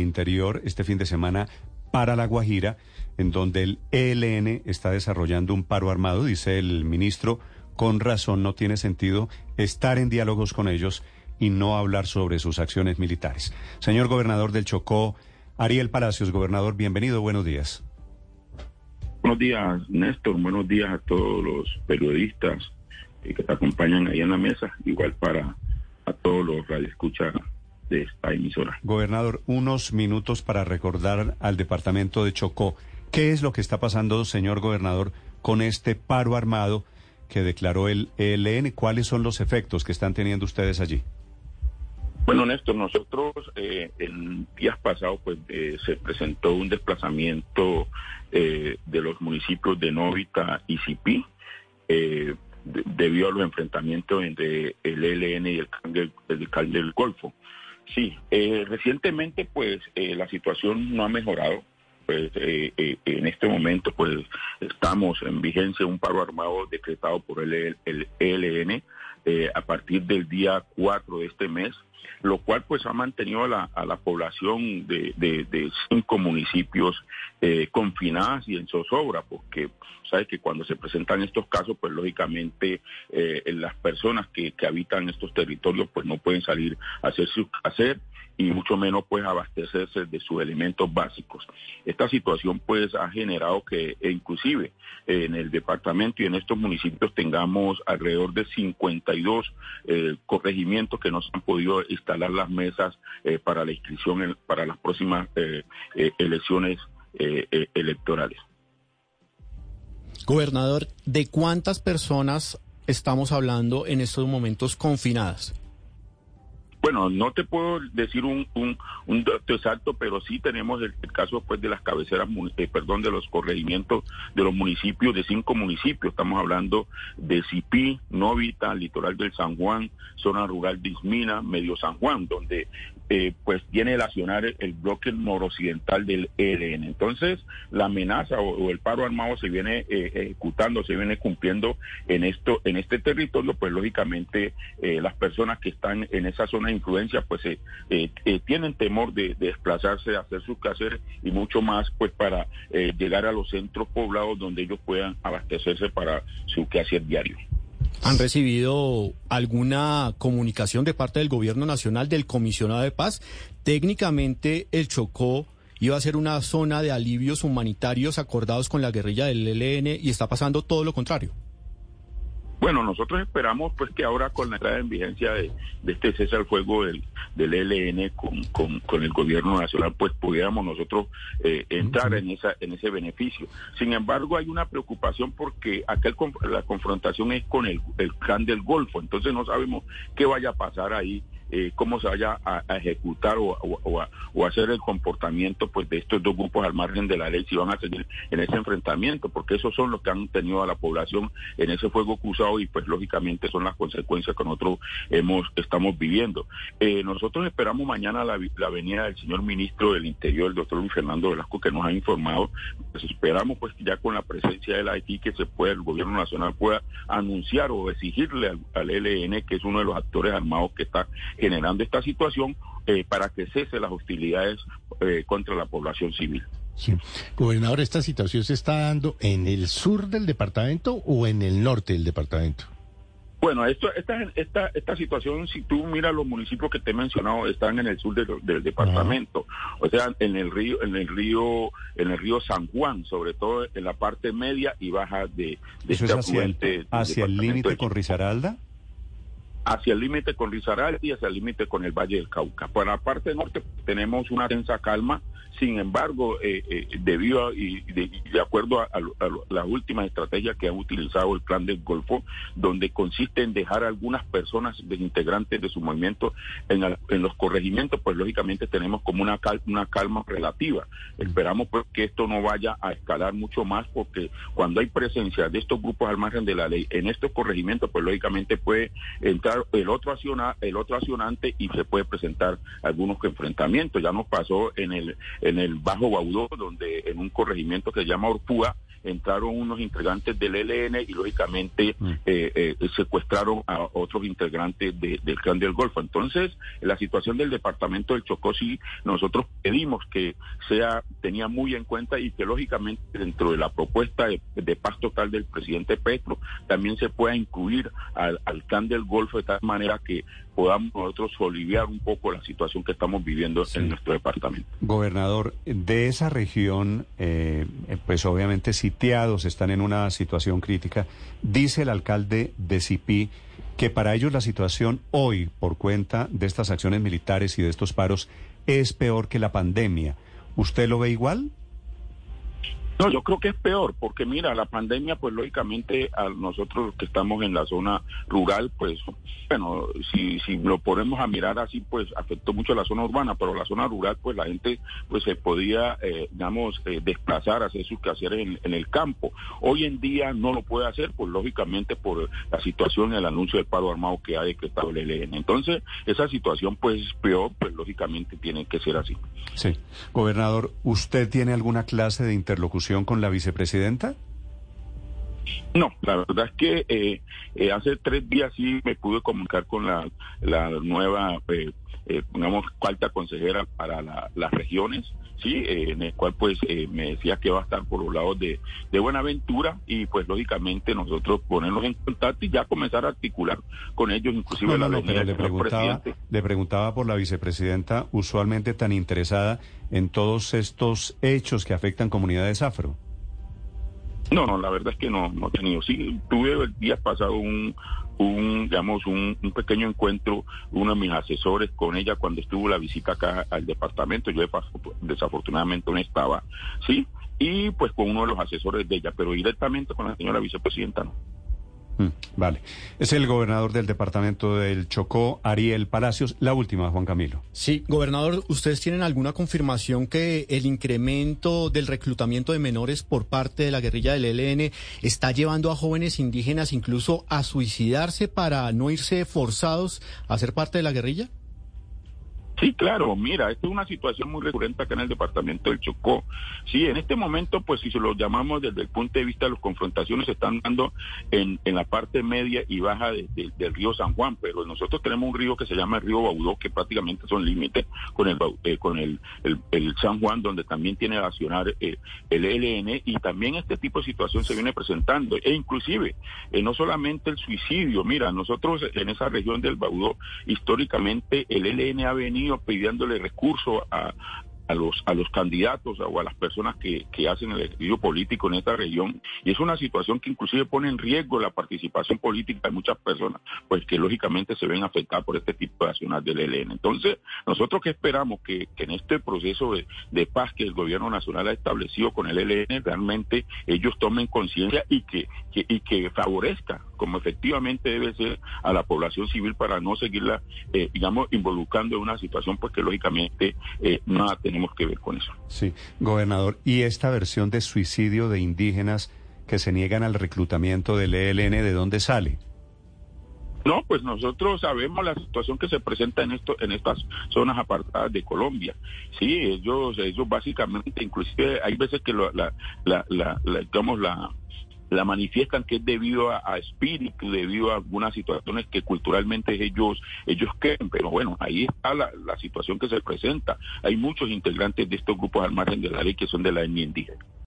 Interior este fin de semana para La Guajira, en donde el ELN está desarrollando un paro armado, dice el ministro, con razón no tiene sentido estar en diálogos con ellos y no hablar sobre sus acciones militares. Señor gobernador del Chocó, Ariel Palacios, gobernador, bienvenido, buenos días. Buenos días, Néstor, buenos días a todos los periodistas que te acompañan ahí en la mesa, igual para a todos los radioescuchas de esta emisora. Gobernador, unos minutos para recordar al departamento de Chocó. ¿Qué es lo que está pasando, señor gobernador, con este paro armado que declaró el ELN? ¿Cuáles son los efectos que están teniendo ustedes allí? Bueno, Néstor, nosotros eh, en días pasados pues eh, se presentó un desplazamiento eh, de los municipios de Novita y Cipí eh, debido a los enfrentamientos entre el ELN y el alcalde del Golfo. Sí, eh, recientemente pues eh, la situación no ha mejorado. Pues eh, en este momento pues estamos en vigencia un paro armado decretado por el, el ELN a partir del día 4 de este mes lo cual pues ha mantenido a la, a la población de, de, cinco municipios eh, confinadas y en zozobra, porque sabes que cuando se presentan estos casos, pues lógicamente eh, las personas que, que habitan estos territorios pues no pueden salir a hacer su hacer y mucho menos pues abastecerse de sus elementos básicos. Esta situación pues ha generado que e inclusive en el departamento y en estos municipios tengamos alrededor de 52 eh, corregimientos que nos han podido instalar las mesas eh, para la inscripción en, para las próximas eh, eh elecciones electorales. Gobernador, ¿de cuántas personas estamos hablando en estos momentos confinadas? Bueno, no te puedo decir un, dato exacto, pero sí tenemos el, el caso pues de las cabeceras, eh, perdón, de los corregimientos de los municipios, de cinco municipios. Estamos hablando de Cipí, Novita, Litoral del San Juan, zona rural de Ismina, Medio San Juan, donde eh, pues tiene el accionar el, bloque noroccidental del ELN. Entonces, la amenaza o, el paro armado se viene eh, ejecutando, se viene cumpliendo en esto, en este territorio, pues lógicamente eh, las personas que están en esa zona de influencia, pues eh, tienen temor de, de, desplazarse, a hacer sus quehaceres y mucho más, pues para llegar a los centros poblados donde ellos puedan abastecerse para su quehacer diario. ¿Han recibido alguna comunicación de parte del gobierno nacional del comisionado de paz? Técnicamente el Chocó iba a ser una zona de alivios humanitarios acordados con la guerrilla del ELN y está pasando todo lo contrario. Bueno, nosotros esperamos pues que ahora con la entrada en vigencia de, este cese al fuego del, del ELN con, con, el gobierno nacional, pues pudiéramos nosotros eh, entrar en esa en ese beneficio. Sin embargo, hay una preocupación porque acá el, la confrontación es con el, el clan del Golfo, entonces no sabemos qué vaya a pasar ahí eh, cómo se vaya a, ejecutar o, o, o, a, o, hacer el comportamiento pues de estos dos grupos al margen de la ley si van a seguir en ese enfrentamiento, porque esos son los que han tenido a la población en ese fuego cruzado y pues lógicamente son las consecuencias que nosotros hemos estamos viviendo. Eh, nosotros esperamos mañana la, la, venida del señor ministro del Interior, el doctor Luis Fernando Velasco, que nos ha informado, pues esperamos pues ya con la presencia del Haití que se pueda, el gobierno nacional pueda anunciar o exigirle al, al ELN, que es uno de los actores armados que está generando esta situación eh, para que cese las hostilidades eh, contra la población civil. Sí. Gobernador, ¿esta situación se está dando en el sur del departamento o en el norte del departamento? Bueno, esto, esta, esta, esta situación, si tú miras los municipios que te he mencionado, están en el sur de, del departamento, o sea, en el río, en el río, en el río San Juan, sobre todo en la parte media y baja de, de ¿Eso este es hacia el, hacia el límite con Risaralda? Hacia el límite con Risaralda y hacia el límite con el Valle del Cauca. Por la parte norte tenemos una tensa calma, sin embargo, eh, eh, debido a, y de, de acuerdo a, a, a, la última estrategia que ha utilizado el plan del Golfo, donde consiste en dejar a algunas personas de integrantes de su movimiento en, los corregimientos, pues lógicamente tenemos como una, una calma relativa. Esperamos pues que esto no vaya a escalar mucho más, porque cuando hay presencia de estos grupos al margen de la ley en estos corregimientos, pues lógicamente puede entrar el otro, acciona, el otro accionante y se puede presentar algunos enfrentamientos. Ya nos pasó en el, en el Bajo Baudó, donde en un corregimiento que se llama Orpúa, entraron unos integrantes del ELN y lógicamente Mm. eh, eh, secuestraron a otros integrantes de- del clan del Golfo. Entonces, la situación del departamento del Chocó sí, nosotros pedimos que sea tenía muy en cuenta y que lógicamente dentro de la propuesta de, de paz total del presidente Petro también se pueda incluir al, al clan del Golfo de tal manera que podamos nosotros aliviar un poco la situación que estamos viviendo Sí. en nuestro departamento. Gobernador, de esa región, eh, pues obviamente sitiados, están en una situación crítica. Dice el alcalde de Cipí que para ellos la situación hoy, por cuenta de estas acciones militares y de estos paros, es peor que la pandemia. ¿Usted lo ve igual? No, yo creo que es peor, porque mira, la pandemia, pues lógicamente a nosotros que estamos en la zona rural, pues bueno, si, si lo ponemos a mirar así, pues afectó mucho a la zona urbana, pero la zona rural, pues la gente pues se podía, eh, digamos, eh, desplazar, hacer sus quehaceres en, en el campo. Hoy en día no lo puede hacer, pues lógicamente por la situación el anuncio del paro armado que ha decretado el ELN. Entonces, esa situación pues es peor, pues lógicamente tiene que ser así. Sí. Gobernador, ¿usted tiene alguna clase de interlocución con la vicepresidenta? No, la verdad es que eh, eh, hace tres días sí me pude comunicar con la, la nueva, eh, eh, digamos, cuarta consejera para la- las regiones, sí, eh, en el cual pues eh, me decía que va a estar por los lados de, de Buenaventura y pues lógicamente nosotros ponernos en contacto y ya comenzar a articular con ellos, inclusive No, la no, pero le preguntaba, le preguntaba por la vicepresidenta, usualmente tan interesada en todos estos hechos que afectan comunidades afro. No, no, la verdad es que no, no he tenido. Sí, tuve el día pasado un, un digamos, un, pequeño encuentro, uno de mis asesores con ella cuando estuvo la visita acá al departamento. Yo desafortunadamente no estaba, sí, y pues con uno de los asesores de ella, pero directamente con la señora vicepresidenta no. Mm, Vale. Es el gobernador del departamento del Chocó, Ariel Palacios. La última, Juan Camilo. Sí, gobernador, ¿ustedes tienen alguna confirmación que el incremento del reclutamiento de menores por parte de la guerrilla del ELN está llevando a jóvenes indígenas incluso a suicidarse para no irse forzados a ser parte de la guerrilla? Sí, claro, mira, esta es una situación muy recurrente acá en el departamento del Chocó. Sí, en este momento, pues si se lo llamamos desde el punto de vista de las confrontaciones, se están dando en, en la parte media y baja de- de- del río San Juan, pero nosotros tenemos un río que se llama el río Baudó, que prácticamente son límites con el eh, con el, el- el San Juan, donde también tiene que accionar eh, el ELN, y también este tipo de situación se viene presentando, e inclusive, eh, no solamente el suicidio, mira, nosotros en esa región del Baudó, históricamente el ELN ha venido pidiéndole recursos a, a los a los candidatos o a las personas que, que hacen el ejercicio político en esta región. Y es una situación que inclusive pone en riesgo la participación política de muchas personas pues que lógicamente se ven afectadas por este tipo de acciones del ELN entonces nosotros que esperamos que, en este proceso de, de paz que el gobierno nacional ha establecido con el ELN realmente ellos tomen conciencia y que, que y que favorezca como efectivamente debe ser a la población civil para no seguirla eh, digamos involucrando en una situación pues que lógicamente eh, nada tenemos que ver con eso. Sí, gobernador. ¿Y esta versión de suicidio de indígenas que se niegan al reclutamiento del ELN, de dónde sale? No, pues nosotros sabemos la situación que se presenta en esto, en estas zonas apartadas de Colombia. Sí, ellos, ellos básicamente, inclusive hay veces que lo- la, la, la, la- digamos la la manifiestan que es debido a, espíritu, debido a algunas situaciones que culturalmente ellos ellos creen, pero bueno, ahí está la, la situación que se presenta. Hay muchos integrantes de estos grupos al margen de la ley que son de la etnia indígena.